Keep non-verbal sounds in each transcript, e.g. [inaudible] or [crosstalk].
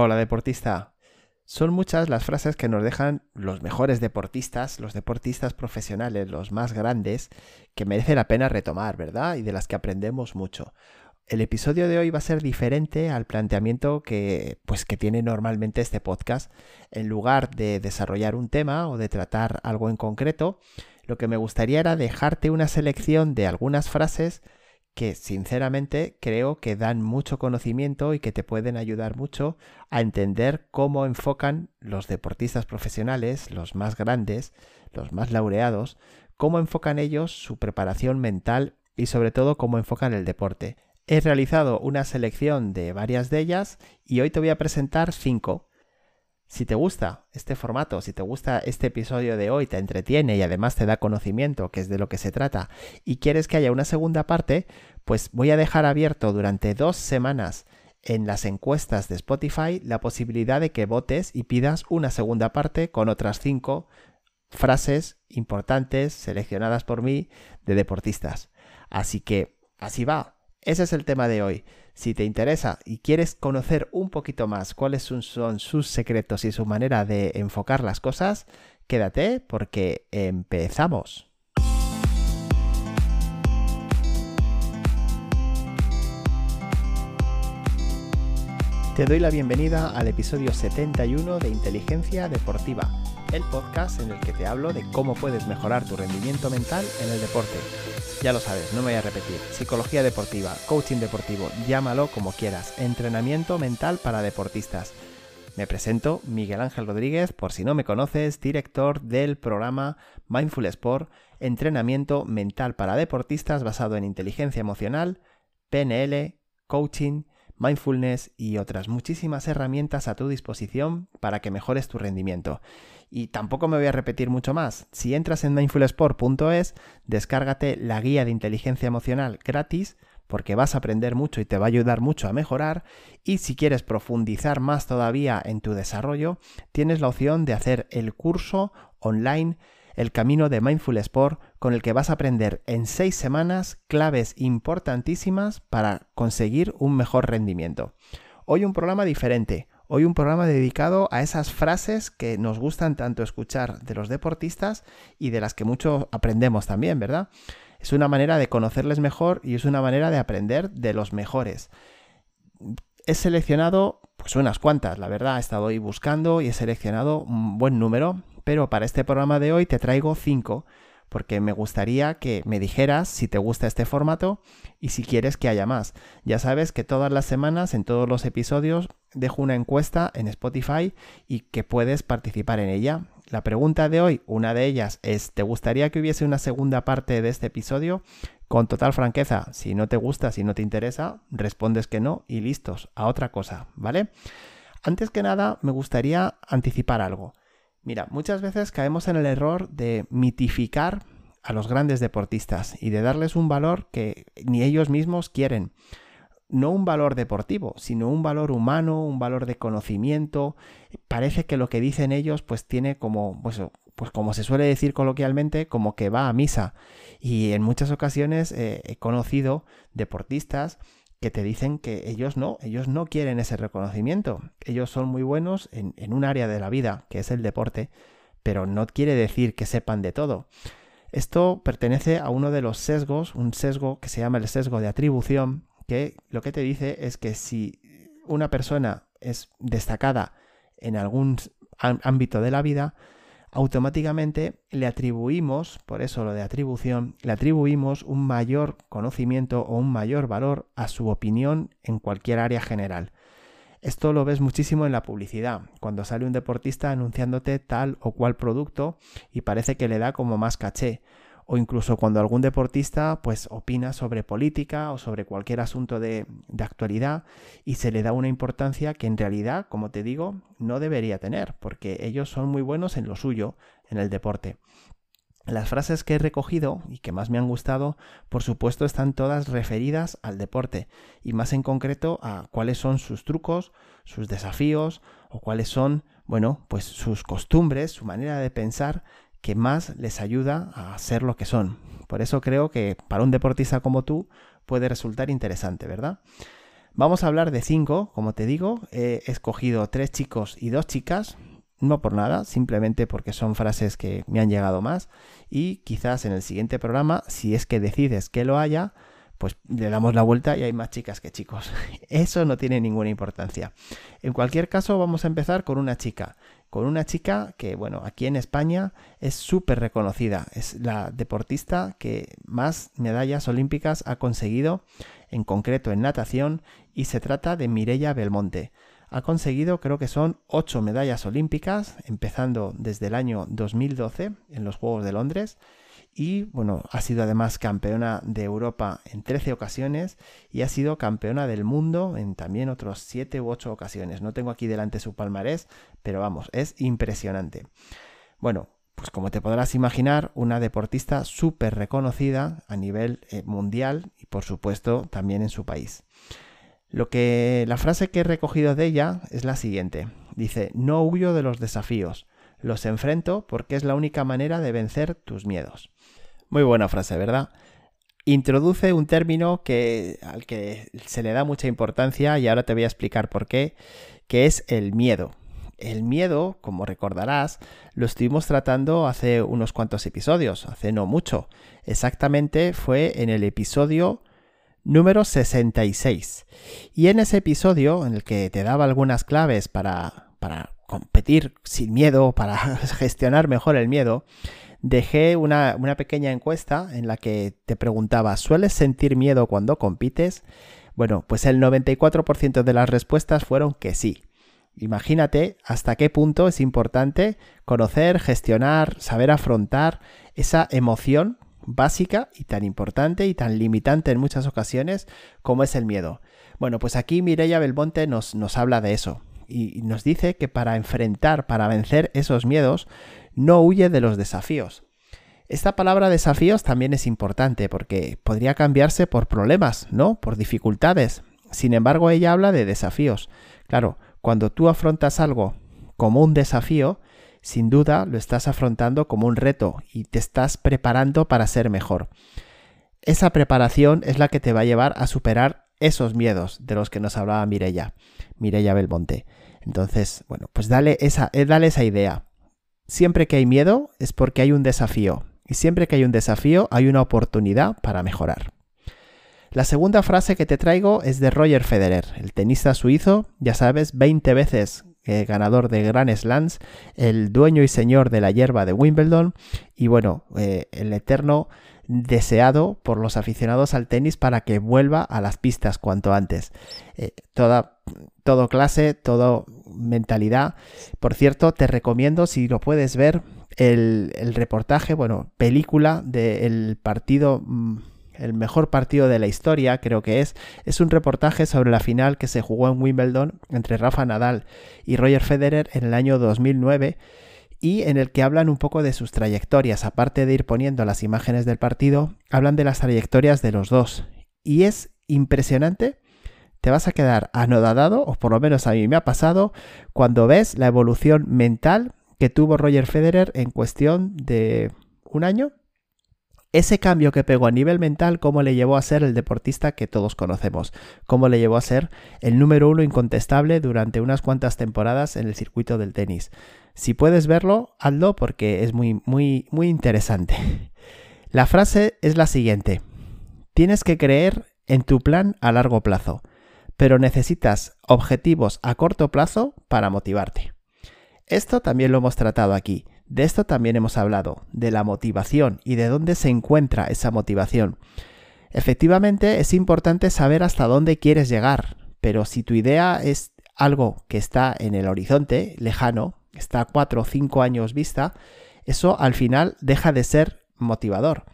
Hola deportista. Son muchas las frases que nos dejan los mejores deportistas, los deportistas profesionales, los más grandes, que merece la pena retomar, ¿verdad? Y de las que aprendemos mucho. El episodio de hoy va a ser diferente al planteamiento que, pues, que tiene normalmente este podcast. En lugar de desarrollar un tema o de tratar algo en concreto, lo que me gustaría era dejarte una selección de algunas frases que sinceramente creo que dan mucho conocimiento y que te pueden ayudar mucho a entender cómo enfocan los deportistas profesionales, los más grandes, los más laureados, cómo enfocan ellos su preparación mental y sobre todo cómo enfocan el deporte. He realizado una selección de varias de ellas y hoy te voy a presentar cinco si te gusta este formato, si te gusta este episodio de hoy, te entretiene y además te da conocimiento, que es de lo que se trata, y quieres que haya una segunda parte, pues voy a dejar abierto durante dos semanas en las encuestas de Spotify la posibilidad de que votes y pidas una segunda parte con otras cinco frases importantes seleccionadas por mí de deportistas. Así que así va. Ese es el tema de hoy. Si te interesa y quieres conocer un poquito más cuáles son, sus secretos y su manera de enfocar las cosas, quédate porque empezamos. Te doy la bienvenida al episodio 71 de Inteligencia Deportiva, el podcast en el que te hablo de cómo puedes mejorar tu rendimiento mental en el deporte ya lo sabes, no me voy a repetir. Psicología deportiva, coaching deportivo, llámalo como quieras. Entrenamiento mental para deportistas. Me presento, Miguel Ángel Rodríguez, por si no me conoces, director del programa Mindful Sport, entrenamiento mental para deportistas basado en inteligencia emocional, PNL, coaching, mindfulness y otras muchísimas herramientas a tu disposición para que mejores tu rendimiento. Y tampoco me voy a repetir mucho más. Si entras en mindfulsport.es, descárgate la guía de inteligencia emocional gratis porque vas a aprender mucho y te va a ayudar mucho a mejorar. Y si quieres profundizar más todavía en tu desarrollo, tienes la opción de hacer el curso online El Camino de Mindful Sport, con el que vas a aprender en seis semanas claves importantísimas para conseguir un mejor rendimiento. Hoy un programa diferente, Hoy un programa dedicado a esas frases que nos gustan tanto escuchar de los deportistas y de las que mucho aprendemos también, ¿verdad? Es una manera de conocerles mejor y es una manera de aprender de los mejores. He seleccionado pues unas cuantas, la verdad, he estado ahí buscando y he seleccionado un buen número, pero para este programa de hoy te traigo cinco porque me gustaría que me dijeras si te gusta este formato y si quieres que haya más. Ya sabes que todas las semanas, en todos los episodios, dejo una encuesta en Spotify y que puedes participar en ella. La pregunta de hoy, una de ellas es, ¿te gustaría que hubiese una segunda parte de este episodio? Con total franqueza, si no te gusta, si no te interesa, respondes que no y listos, a otra cosa, ¿vale? Antes que nada, me gustaría anticipar algo. Mira, muchas veces caemos en el error de mitificar a los grandes deportistas y de darles un valor que ni ellos mismos quieren. No un valor deportivo, sino un valor humano, un valor de conocimiento. Parece que lo que dicen ellos pues tiene como, pues, pues como se suele decir coloquialmente, como que va a misa. Y en muchas ocasiones eh, he conocido deportistas que te dicen que ellos no, ellos no quieren ese reconocimiento. Ellos son muy buenos en, en, un área de la vida, que es el deporte, pero no quiere decir que sepan de todo. Esto pertenece a uno de los sesgos, un sesgo que se llama el sesgo de atribución, que lo que te dice es que si una persona es destacada en algún ámbito de la vida, automáticamente le atribuimos, por eso lo de atribución, le atribuimos un mayor conocimiento o un mayor valor a su opinión en cualquier área general. Esto lo ves muchísimo en la publicidad, cuando sale un deportista anunciándote tal o cual producto y parece que le da como más caché, o incluso cuando algún deportista pues opina sobre política o sobre cualquier asunto de, de, actualidad y se le da una importancia que en realidad, como te digo, no debería tener, porque ellos son muy buenos en lo suyo, en el deporte. Las frases que he recogido y que más me han gustado, por supuesto, están todas referidas al deporte y más en concreto a cuáles son sus trucos, sus desafíos o cuáles son, bueno, pues sus costumbres, su manera de pensar que más les ayuda a ser lo que son. Por eso creo que para un deportista como tú puede resultar interesante, ¿verdad? Vamos a hablar de cinco, como te digo, he escogido tres chicos y dos chicas, no por nada, simplemente porque son frases que me han llegado más y quizás en el siguiente programa, si es que decides que lo haya, pues le damos la vuelta y hay más chicas que chicos. [laughs] Eso no tiene ninguna importancia. En cualquier caso, vamos a empezar con una chica. Con una chica que, bueno, aquí en España es súper reconocida. Es la deportista que más medallas olímpicas ha conseguido, en concreto en natación, y se trata de Mirella Belmonte. Ha conseguido, creo que son ocho medallas olímpicas, empezando desde el año 2012 en los Juegos de Londres y bueno, ha sido además campeona de Europa en 13 ocasiones y ha sido campeona del mundo en también otros 7 u 8 ocasiones. No tengo aquí delante su palmarés, pero vamos, es impresionante. Bueno, pues como te podrás imaginar, una deportista súper reconocida a nivel eh, mundial y por supuesto también en su país. Lo que la frase que he recogido de ella es la siguiente. Dice, "No huyo de los desafíos, los enfrento porque es la única manera de vencer tus miedos." Muy buena frase, ¿verdad? Introduce un término que, al que se le da mucha importancia y ahora te voy a explicar por qué, que es el miedo. El miedo, como recordarás, lo estuvimos tratando hace unos cuantos episodios, hace no mucho. Exactamente fue en el episodio número 66. Y en ese episodio, en el que te daba algunas claves para, para competir sin miedo, para [laughs] gestionar mejor el miedo, dejé una, pequeña encuesta en la que te preguntaba, ¿sueles sentir miedo cuando compites? Bueno, pues el 94% de las respuestas fueron que sí. Imagínate hasta qué punto es importante conocer, gestionar, saber afrontar esa emoción básica y tan importante y tan limitante en muchas ocasiones como es el miedo. Bueno, pues aquí Mireia Belmonte nos, nos habla de eso y nos dice que para enfrentar, para vencer esos miedos, no huye de los desafíos. Esta palabra desafíos también es importante porque podría cambiarse por problemas, ¿no? Por dificultades. Sin embargo, ella habla de desafíos. Claro, cuando tú afrontas algo como un desafío, sin duda lo estás afrontando como un reto y te estás preparando para ser mejor. Esa preparación es la que te va a llevar a superar esos miedos de los que nos hablaba Mirella, Mirella Belmonte. Entonces, bueno, pues dale esa, eh, dale esa idea siempre que hay miedo es porque hay un desafío. Y siempre que hay un desafío hay una oportunidad para mejorar. La segunda frase que te traigo es de Roger Federer, el tenista suizo, ya sabes, 20 veces eh, ganador de Grand Slams, el dueño y señor de la hierba de Wimbledon y bueno, eh, el eterno deseado por los aficionados al tenis para que vuelva a las pistas cuanto antes. Eh, toda, todo clase, todo mentalidad. Por cierto, te recomiendo, si lo puedes ver, el, reportaje, bueno, película del partido, mm, el mejor partido de la historia, creo que es. Es un reportaje sobre la final que se jugó en Wimbledon entre Rafa Nadal y Roger Federer en el año 2009 y en el que hablan un poco de sus trayectorias. Aparte de ir poniendo las imágenes del partido, hablan de las trayectorias de los dos. Y es impresionante. Te vas a quedar anodadado, o por lo menos a mí me ha pasado, cuando ves la evolución mental que tuvo Roger Federer en cuestión de un año. Ese cambio que pegó a nivel mental, cómo le llevó a ser el deportista que todos conocemos, cómo le llevó a ser el número uno incontestable durante unas cuantas temporadas en el circuito del tenis. Si puedes verlo, hazlo porque es muy, muy, muy interesante. [laughs] La frase es la siguiente. Tienes que creer en tu plan a largo plazo, pero necesitas objetivos a corto plazo para motivarte. Esto también lo hemos tratado aquí. De esto también hemos hablado, de la motivación y de dónde se encuentra esa motivación. Efectivamente, es importante saber hasta dónde quieres llegar, pero si tu idea es algo que está en el horizonte, lejano, está a cuatro o cinco años vista, eso al final deja de ser motivador.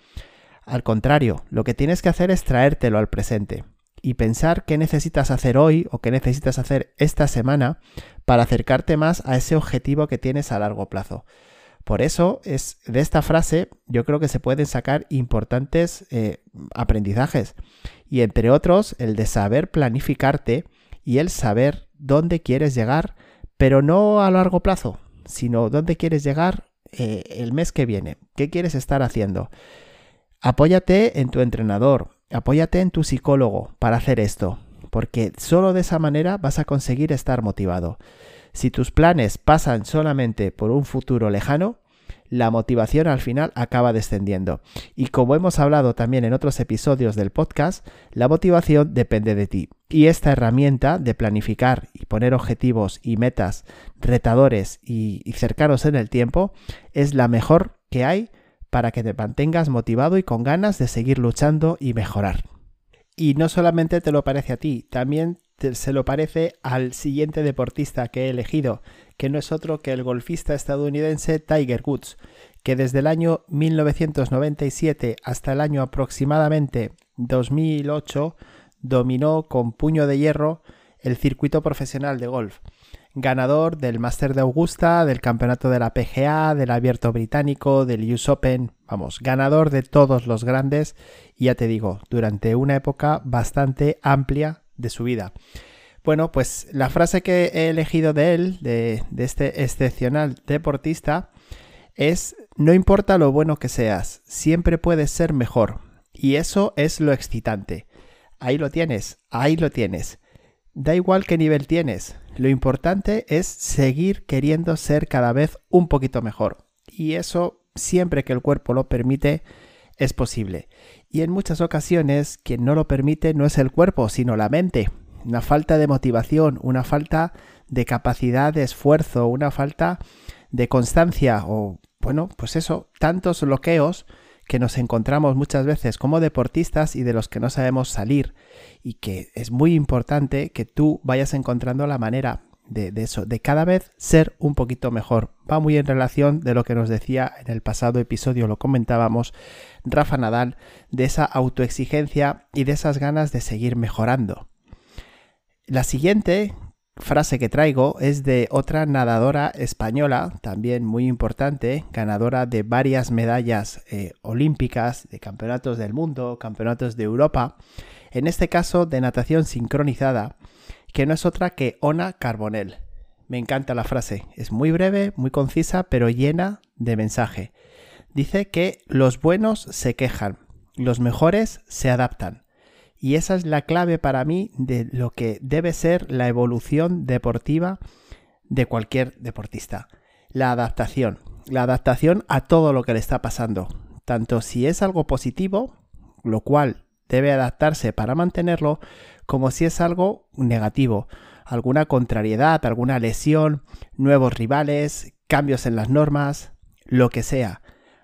Al contrario, lo que tienes que hacer es traértelo al presente y pensar qué necesitas hacer hoy o qué necesitas hacer esta semana para acercarte más a ese objetivo que tienes a largo plazo. Por eso es de esta frase yo creo que se pueden sacar importantes eh, aprendizajes y entre otros el de saber planificarte y el saber dónde quieres llegar pero no a largo plazo, sino dónde quieres llegar eh, el mes que viene, qué quieres estar haciendo. Apóyate en tu entrenador, apóyate en tu psicólogo para hacer esto, porque solo de esa manera vas a conseguir estar motivado. Si tus planes pasan solamente por un futuro lejano, la motivación al final acaba descendiendo. Y como hemos hablado también en otros episodios del podcast, la motivación depende de ti. Y esta herramienta de planificar y poner objetivos y metas retadores y, cercanos en el tiempo es la mejor que hay para que te mantengas motivado y con ganas de seguir luchando y mejorar. Y no solamente te lo parece a ti, también se lo parece al siguiente deportista que he elegido, que no es otro que el golfista estadounidense Tiger Woods, que desde el año 1997 hasta el año aproximadamente 2008 dominó con puño de hierro el circuito profesional de golf. Ganador del Master de Augusta, del campeonato de la PGA, del Abierto Británico, del US Open, vamos, ganador de todos los grandes y ya te digo, durante una época bastante amplia de su vida. Bueno, pues la frase que he elegido de él, de, este excepcional deportista, es, no importa lo bueno que seas, siempre puedes ser mejor. Y eso es lo excitante. Ahí lo tienes, ahí lo tienes. Da igual qué nivel tienes, lo importante es seguir queriendo ser cada vez un poquito mejor. Y eso, siempre que el cuerpo lo permite, es posible. Y en muchas ocasiones quien no lo permite no es el cuerpo, sino la mente una falta de motivación, una falta de capacidad de esfuerzo, una falta de constancia o, bueno, pues eso, tantos bloqueos que nos encontramos muchas veces como deportistas y de los que no sabemos salir y que es muy importante que tú vayas encontrando la manera de, eso, de cada vez ser un poquito mejor. Va muy en relación de lo que nos decía en el pasado episodio, lo comentábamos, Rafa Nadal, de esa autoexigencia y de esas ganas de seguir mejorando. La siguiente frase que traigo es de otra nadadora española, también muy importante, ganadora de varias medallas eh, olímpicas, de campeonatos del mundo, campeonatos de Europa, en este caso de natación sincronizada, que no es otra que Ona Carbonell. Me encanta la frase, es muy breve, muy concisa, pero llena de mensaje. Dice que los buenos se quejan, los mejores se adaptan. Y esa es la clave para mí de lo que debe ser la evolución deportiva de cualquier deportista. La adaptación. La adaptación a todo lo que le está pasando. Tanto si es algo positivo, lo cual debe adaptarse para mantenerlo, como si es algo negativo. Alguna contrariedad, alguna lesión, nuevos rivales, cambios en las normas, lo que sea.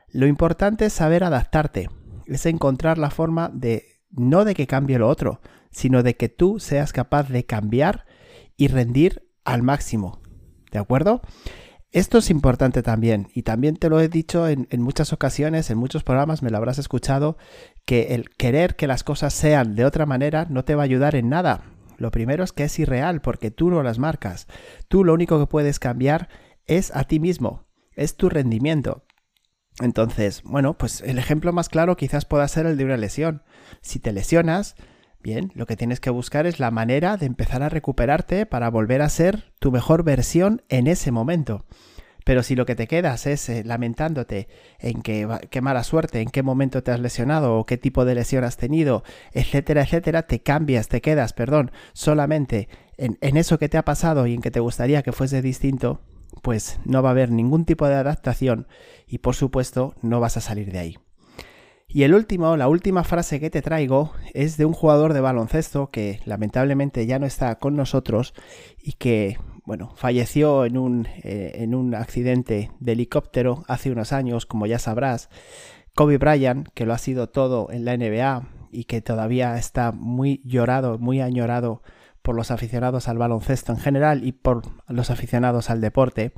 Lo importante es saber adaptarte, es encontrar la forma de no de que cambie lo otro, sino de que tú seas capaz de cambiar y rendir al máximo. ¿De acuerdo? Esto es importante también, y también te lo he dicho en, muchas ocasiones, en muchos programas me lo habrás escuchado, que el querer que las cosas sean de otra manera no te va a ayudar en nada. Lo primero es que es irreal porque tú no las marcas. Tú lo único que puedes cambiar es a ti mismo, es tu rendimiento. Entonces, bueno, pues el ejemplo más claro quizás pueda ser el de una lesión. Si te lesionas, bien, lo que tienes que buscar es la manera de empezar a recuperarte para volver a ser tu mejor versión en ese momento. Pero si lo que te quedas es eh, lamentándote en que qué mala suerte, en qué momento te has lesionado o qué tipo de lesión has tenido, etcétera, etcétera, te cambias, te quedas, perdón, solamente en, en eso que te ha pasado y en que te gustaría que fuese distinto, pues no va a haber ningún tipo de adaptación y por supuesto no vas a salir de ahí. Y el último, la última frase que te traigo es de un jugador de baloncesto que lamentablemente ya no está con nosotros y que, bueno, falleció en un, eh, en un accidente de helicóptero hace unos años, como ya sabrás. Kobe Bryant, que lo ha sido todo en la NBA y que todavía está muy llorado, muy añorado por los aficionados al baloncesto en general y por los aficionados al deporte.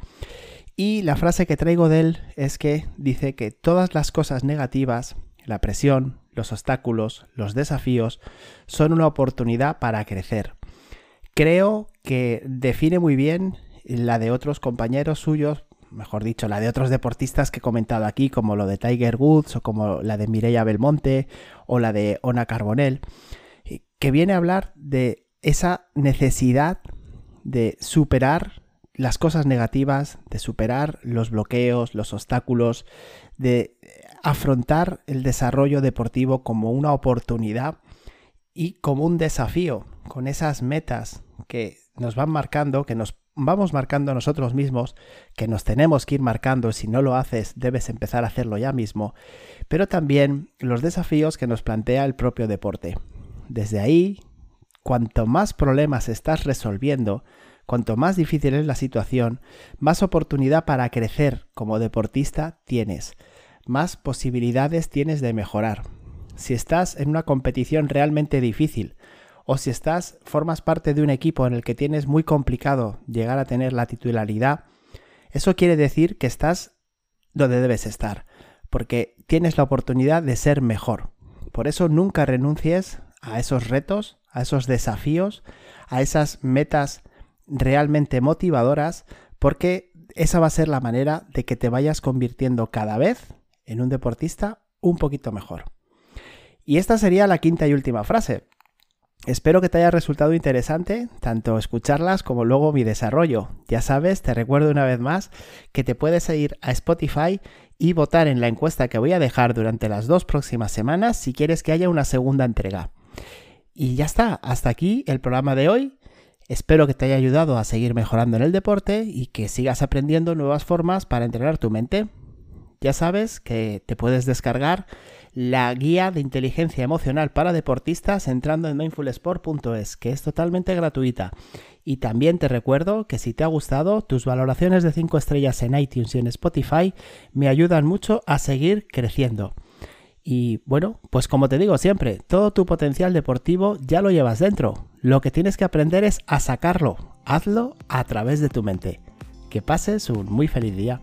Y la frase que traigo de él es que dice que todas las cosas negativas, la presión, los obstáculos, los desafíos, son una oportunidad para crecer. Creo que define muy bien la de otros compañeros suyos, mejor dicho, la de otros deportistas que he comentado aquí, como lo de Tiger Woods o como la de Mireia Belmonte o la de Ona Carbonell, que viene a hablar de esa necesidad de superar las cosas negativas, de superar los bloqueos, los obstáculos, de afrontar el desarrollo deportivo como una oportunidad y como un desafío, con esas metas que nos van marcando, que nos vamos marcando nosotros mismos, que nos tenemos que ir marcando, si no lo haces debes empezar a hacerlo ya mismo, pero también los desafíos que nos plantea el propio deporte. Desde ahí, cuanto más problemas estás resolviendo, cuanto más difícil es la situación, más oportunidad para crecer como deportista tienes, más posibilidades tienes de mejorar. Si estás en una competición realmente difícil, o si estás, formas parte de un equipo en el que tienes muy complicado llegar a tener la titularidad, eso quiere decir que estás donde debes estar, porque tienes la oportunidad de ser mejor. Por eso nunca renuncies a esos retos, a esos desafíos, a esas metas realmente motivadoras, porque esa va a ser la manera de que te vayas convirtiendo cada vez en un deportista un poquito mejor. Y esta sería la quinta y última frase. Espero que te haya resultado interesante tanto escucharlas como luego mi desarrollo. Ya sabes, te recuerdo una vez más que te puedes ir a Spotify y votar en la encuesta que voy a dejar durante las dos próximas semanas si quieres que haya una segunda entrega. Y ya está, hasta aquí el programa de hoy. Espero que te haya ayudado a seguir mejorando en el deporte y que sigas aprendiendo nuevas formas para entrenar tu mente. Ya sabes que te puedes descargar la guía de inteligencia emocional para deportistas entrando en mindfulsport.es, que es totalmente gratuita. Y también te recuerdo que si te ha gustado, tus valoraciones de 5 estrellas en iTunes y en Spotify me ayudan mucho a seguir creciendo. Y bueno, pues como te digo siempre, todo tu potencial deportivo ya lo llevas dentro. Lo que tienes que aprender es a sacarlo. Hazlo a través de tu mente. Que pases un muy feliz día.